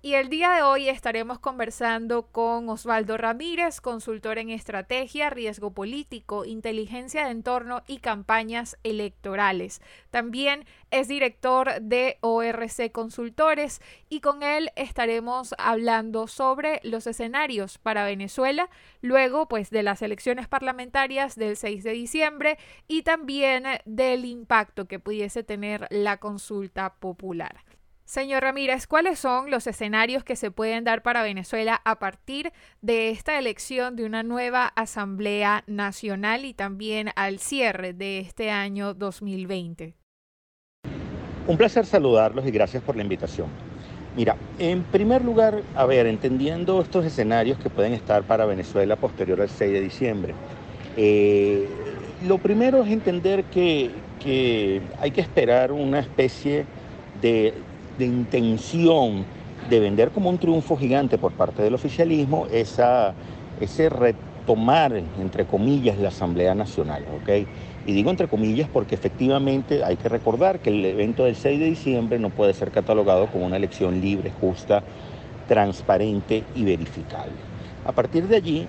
y el día de hoy estaremos conversando con Osvaldo Ramírez, consultor en estrategia, riesgo político, inteligencia de entorno y campañas electorales. También es director de ORC Consultores y con él estaremos hablando sobre los escenarios para Venezuela luego pues de las elecciones parlamentarias del 6 de diciembre y también del impacto que pudiese tener la consulta popular. Señor Ramírez, ¿cuáles son los escenarios que se pueden dar para Venezuela a partir de esta elección de una nueva Asamblea Nacional y también al cierre de este año 2020? Un placer saludarlos y gracias por la invitación. Mira, en primer lugar, a ver, entendiendo estos escenarios que pueden estar para Venezuela posterior al 6 de diciembre, eh, lo primero es entender que, que hay que esperar una especie de de intención de vender como un triunfo gigante por parte del oficialismo esa, ese retomar, entre comillas, la Asamblea Nacional. ¿ok? Y digo entre comillas porque efectivamente hay que recordar que el evento del 6 de diciembre no puede ser catalogado como una elección libre, justa, transparente y verificable. A partir de allí,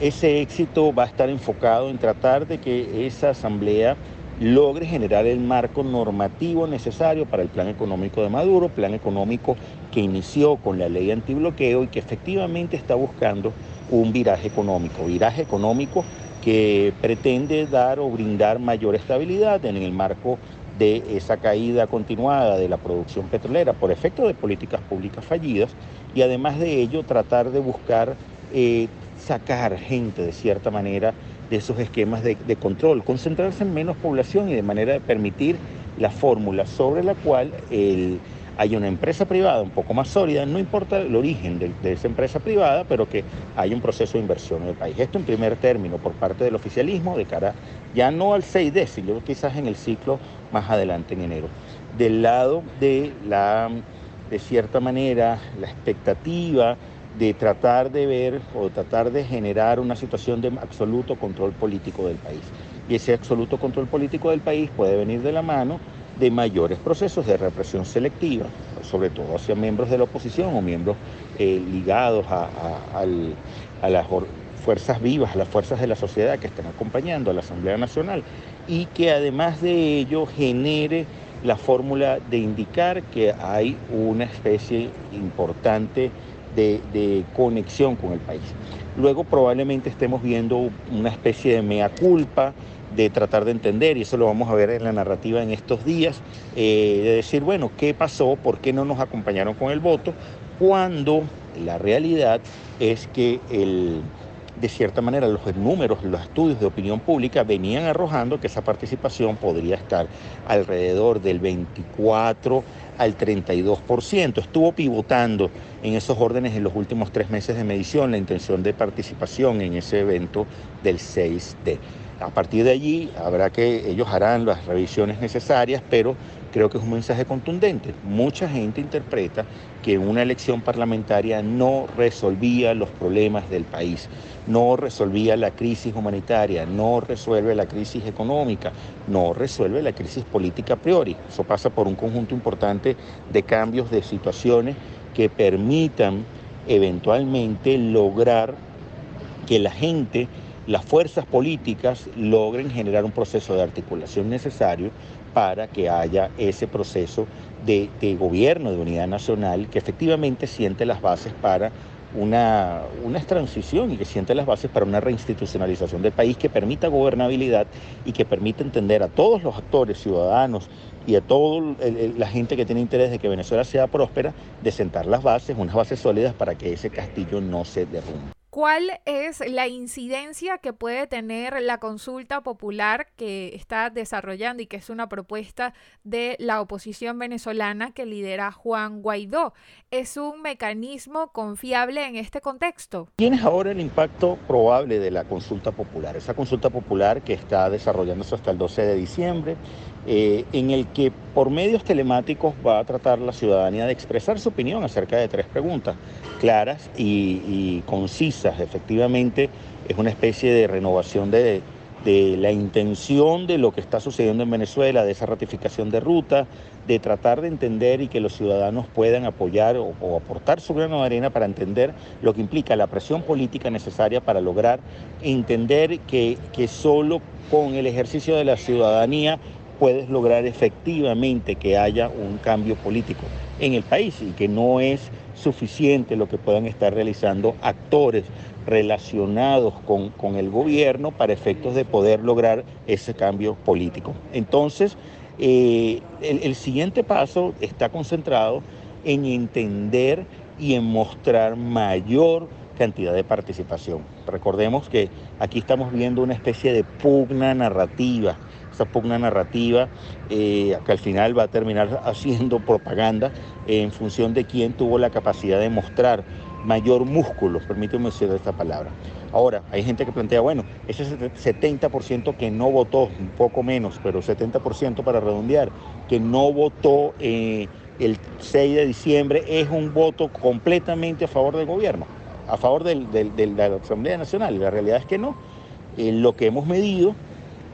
ese éxito va a estar enfocado en tratar de que esa asamblea logre generar el marco normativo necesario para el plan económico de Maduro, plan económico que inició con la ley antibloqueo y que efectivamente está buscando un viraje económico, viraje económico que pretende dar o brindar mayor estabilidad en el marco de esa caída continuada de la producción petrolera por efecto de políticas públicas fallidas y además de ello tratar de buscar eh, sacar gente de cierta manera de esos esquemas de, control, concentrarse en menos población y de manera de permitir la fórmula sobre la cual hay una empresa privada un poco más sólida, no importa el origen de, esa empresa privada, pero que hay un proceso de inversión en el país. Esto en primer término por parte del oficialismo de cara ya no al 6D, sino quizás en el ciclo más adelante en enero. Del lado de la, de cierta manera, la expectativa de tratar de ver o tratar de generar una situación de absoluto control político del país. Y ese absoluto control político del país puede venir de la mano de mayores procesos de represión selectiva, sobre todo hacia miembros de la oposición o miembros eh, ligados a, a las fuerzas vivas, a las fuerzas de la sociedad que están acompañando a la Asamblea Nacional y que además de ello genere la fórmula de indicar que hay una especie importante de, conexión con el país. Luego probablemente estemos viendo una especie de mea culpa, de tratar de entender, y eso lo vamos a ver en la narrativa en estos días, eh, de decir, bueno, ¿qué pasó? ¿Por qué no nos acompañaron con el voto? Cuando la realidad es que el, de cierta manera los números, los estudios de opinión pública venían arrojando que esa participación podría estar alrededor del 24 al 32%. Estuvo pivotando en esos órdenes en los últimos tres meses de medición la intención de participación en ese evento del 6D. A partir de allí habrá que ellos harán las revisiones necesarias, pero creo que es un mensaje contundente. Mucha gente interpreta que una elección parlamentaria no resolvía los problemas del país, no resolvía la crisis humanitaria, no resuelve la crisis económica, no resuelve la crisis política a priori. Eso pasa por un conjunto importante de cambios de situaciones que permitan eventualmente lograr que la gente las fuerzas políticas logren generar un proceso de articulación necesario para que haya ese proceso de, gobierno de unidad nacional que efectivamente siente las bases para una, una, transición y que siente las bases para una reinstitucionalización del país que permita gobernabilidad y que permita entender a todos los actores ciudadanos y a toda la gente que tiene interés de que Venezuela sea próspera, de sentar las bases, unas bases sólidas para que ese castillo no se derrumbe. ¿Cuál es la incidencia que puede tener la consulta popular que está desarrollando y que es una propuesta de la oposición venezolana que lidera Juan Guaidó? ¿Es un mecanismo confiable en este contexto? Tienes ahora el impacto probable de la consulta popular, esa consulta popular que está desarrollándose hasta el 12 de diciembre, eh, en el que por medios telemáticos va a tratar la ciudadanía de expresar su opinión acerca de tres preguntas claras y, concisas. Efectivamente, es una especie de renovación de, de la intención de lo que está sucediendo en Venezuela, de esa ratificación de ruta, de tratar de entender y que los ciudadanos puedan apoyar o, aportar su grano de arena para entender lo que implica la presión política necesaria para lograr entender que, que solo con el ejercicio de la ciudadanía puedes lograr efectivamente que haya un cambio político en el país y que no es suficiente lo que puedan estar realizando actores relacionados con, el gobierno para efectos de poder lograr ese cambio político. Entonces, eh, el, el siguiente paso está concentrado en entender y en mostrar mayor cantidad de participación. Recordemos que aquí estamos viendo una especie de pugna narrativa pugna narrativa eh, que al final va a terminar haciendo propaganda en función de quién tuvo la capacidad de mostrar mayor músculo, permíteme decir esta palabra. Ahora, hay gente que plantea, bueno, ese 70% que no votó, un poco menos, pero 70% para redondear, que no votó eh, el 6 de diciembre, es un voto completamente a favor del gobierno, a favor de la Asamblea Nacional. La realidad es que no. Eh, lo que hemos medido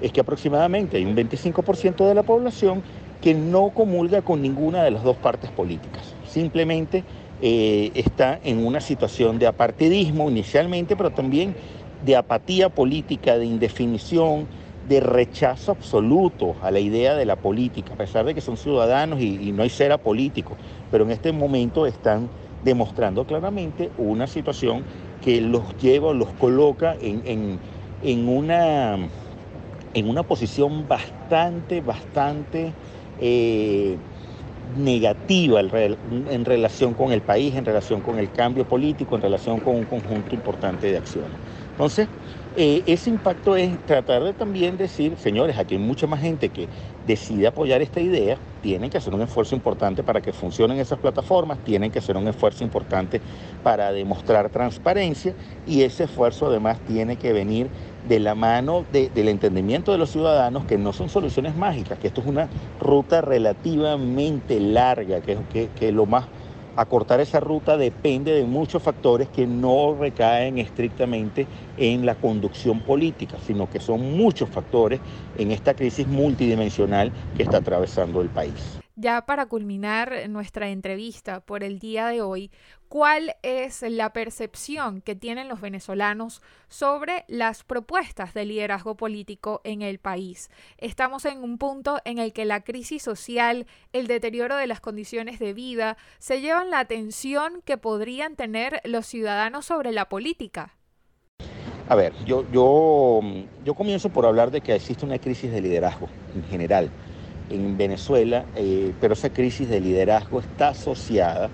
es que aproximadamente hay un 25% de la población que no comulga con ninguna de las dos partes políticas. Simplemente eh, está en una situación de apartidismo inicialmente, pero también de apatía política, de indefinición, de rechazo absoluto a la idea de la política, a pesar de que son ciudadanos y, no hay cera político, pero en este momento están demostrando claramente una situación que los lleva, los coloca en una en una posición bastante, bastante eh, negativa en relación con el país, en relación con el cambio político, en relación con un conjunto importante de acciones. Entonces, eh, ese impacto es tratar de también decir, señores, aquí hay mucha más gente que decide apoyar esta idea, tienen que hacer un esfuerzo importante para que funcionen esas plataformas, tienen que hacer un esfuerzo importante para demostrar transparencia y ese esfuerzo además tiene que venir de la mano del entendimiento de los ciudadanos que no son soluciones mágicas, que esto es una ruta relativamente larga, que, que, que lo más acortar esa ruta depende de muchos factores que no recaen estrictamente en la conducción política, sino que son muchos factores en esta crisis multidimensional que está atravesando el país. Ya para culminar nuestra entrevista por el día de hoy, ¿cuál es la percepción que tienen los venezolanos sobre las propuestas de liderazgo político en el país? Estamos en un punto en el que la crisis social, el deterioro de las condiciones de vida, se llevan la atención que podrían tener los ciudadanos sobre la política. A ver, yo, yo, yo comienzo por hablar de que existe una crisis de liderazgo en general en Venezuela, eh, pero esa crisis de liderazgo está asociada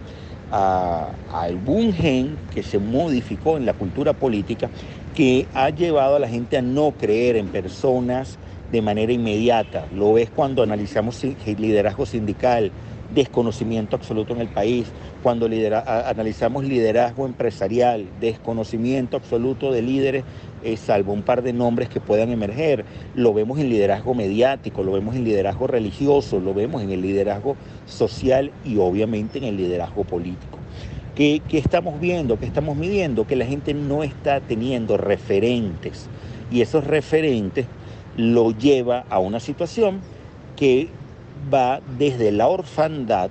a, algún gen que se modificó en la cultura política que ha llevado a la gente a no creer en personas de manera inmediata. Lo ves cuando analizamos liderazgo sindical, desconocimiento absoluto en el país, cuando analizamos liderazgo empresarial, desconocimiento absoluto de líderes, eh, salvo un par de nombres que puedan emerger, lo vemos en liderazgo mediático, lo vemos en liderazgo religioso, lo vemos en el liderazgo social y obviamente en el liderazgo político. ¿Qué, qué estamos viendo? ¿Qué estamos midiendo? Que la gente no está teniendo referentes y esos referentes lo lleva a una situación que va desde la orfandad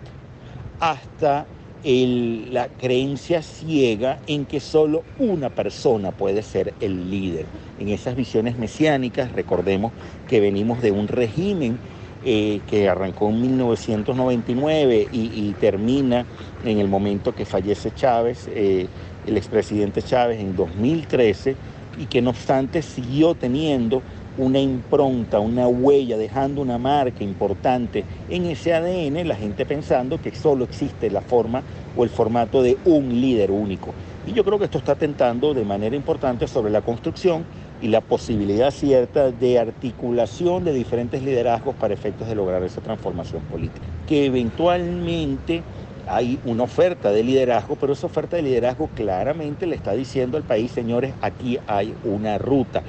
hasta la creencia ciega en que solo una persona puede ser el líder. En esas visiones mesiánicas, recordemos que venimos de un régimen eh, que arrancó en 1999 y, termina en el momento que fallece Chávez, eh, el expresidente Chávez en 2013, y que no obstante siguió teniendo una impronta, una huella, dejando una marca importante en ese ADN, la gente pensando que solo existe la forma o el formato de un líder único. Y yo creo que esto está atentando de manera importante sobre la construcción y la posibilidad cierta de articulación de diferentes liderazgos para efectos de lograr esa transformación política. Que eventualmente hay una oferta de liderazgo, pero esa oferta de liderazgo claramente le está diciendo al país, señores, aquí hay una ruta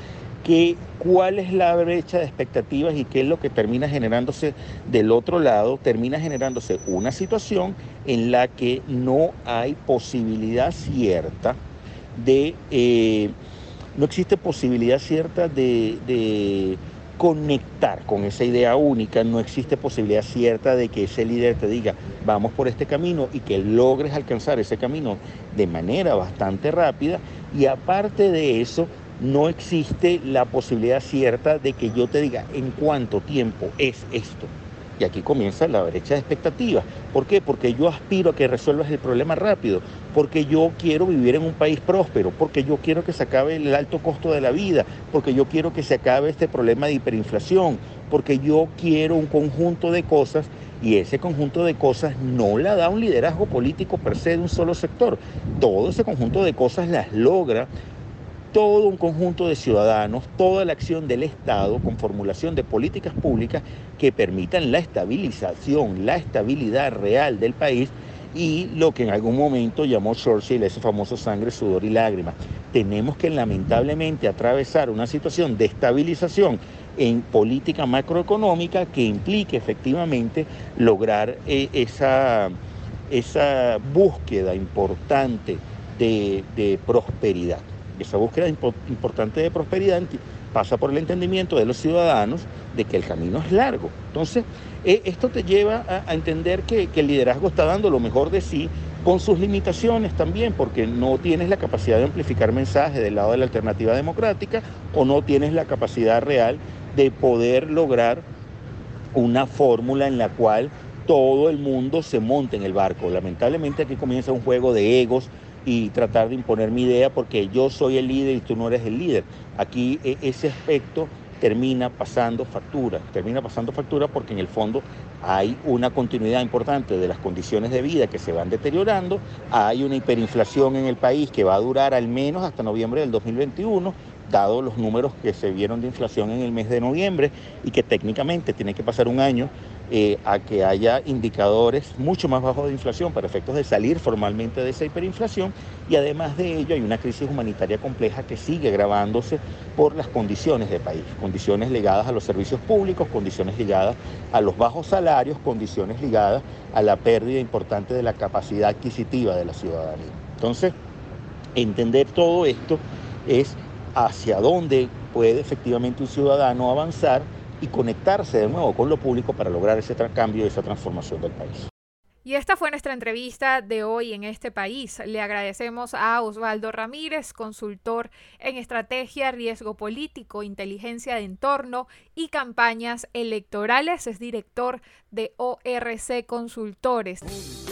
cuál es la brecha de expectativas y qué es lo que termina generándose del otro lado, termina generándose una situación en la que no hay posibilidad cierta de, eh, no existe posibilidad cierta de, conectar con esa idea única, no existe posibilidad cierta de que ese líder te diga, vamos por este camino y que logres alcanzar ese camino de manera bastante rápida. Y aparte de eso, no existe la posibilidad cierta de que yo te diga en cuánto tiempo es esto. Y aquí comienza la brecha de expectativas. ¿Por qué? Porque yo aspiro a que resuelvas el problema rápido, porque yo quiero vivir en un país próspero, porque yo quiero que se acabe el alto costo de la vida, porque yo quiero que se acabe este problema de hiperinflación, porque yo quiero un conjunto de cosas y ese conjunto de cosas no la da un liderazgo político per se de un solo sector. Todo ese conjunto de cosas las logra todo un conjunto de ciudadanos, toda la acción del Estado con formulación de políticas públicas que permitan la estabilización, la estabilidad real del país y lo que en algún momento llamó Churchill ese famoso sangre, sudor y lágrimas. Tenemos que lamentablemente atravesar una situación de estabilización en política macroeconómica que implique efectivamente lograr eh, esa, esa búsqueda importante de prosperidad. Esa búsqueda importante de prosperidad pasa por el entendimiento de los ciudadanos de que el camino es largo. Entonces, eh, esto te lleva a, entender que, el liderazgo está dando lo mejor de sí con sus limitaciones también, porque no tienes la capacidad de amplificar mensajes del lado de la alternativa democrática o no tienes la capacidad real de poder lograr una fórmula en la cual todo el mundo se monte en el barco. Lamentablemente aquí comienza un juego de egos, y tratar de imponer mi idea porque yo soy el líder y tú no eres el líder. Aquí e, ese aspecto termina pasando factura, termina pasando factura porque en el fondo hay una continuidad importante de las condiciones de vida que se van deteriorando, hay una hiperinflación en el país que va a durar al menos hasta noviembre del 2021, dado los números que se vieron de inflación en el mes de noviembre y que técnicamente tiene que pasar un año eh, a que haya indicadores mucho más bajos de inflación para efectos de salir formalmente de esa hiperinflación y además de ello hay una crisis humanitaria compleja que sigue agravándose por las condiciones de país, condiciones ligadas a los servicios públicos, condiciones ligadas a los bajos salarios, condiciones ligadas a la pérdida importante de la capacidad adquisitiva de la ciudadanía. Entonces, entender todo esto es hacia dónde puede efectivamente un ciudadano avanzar y conectarse de nuevo con lo público para lograr ese cambio y esa transformación del país. Y esta fue nuestra entrevista de hoy en este país. Le agradecemos a Osvaldo Ramírez, consultor en estrategia, riesgo político, inteligencia de entorno y campañas electorales. Es director de ORC Consultores.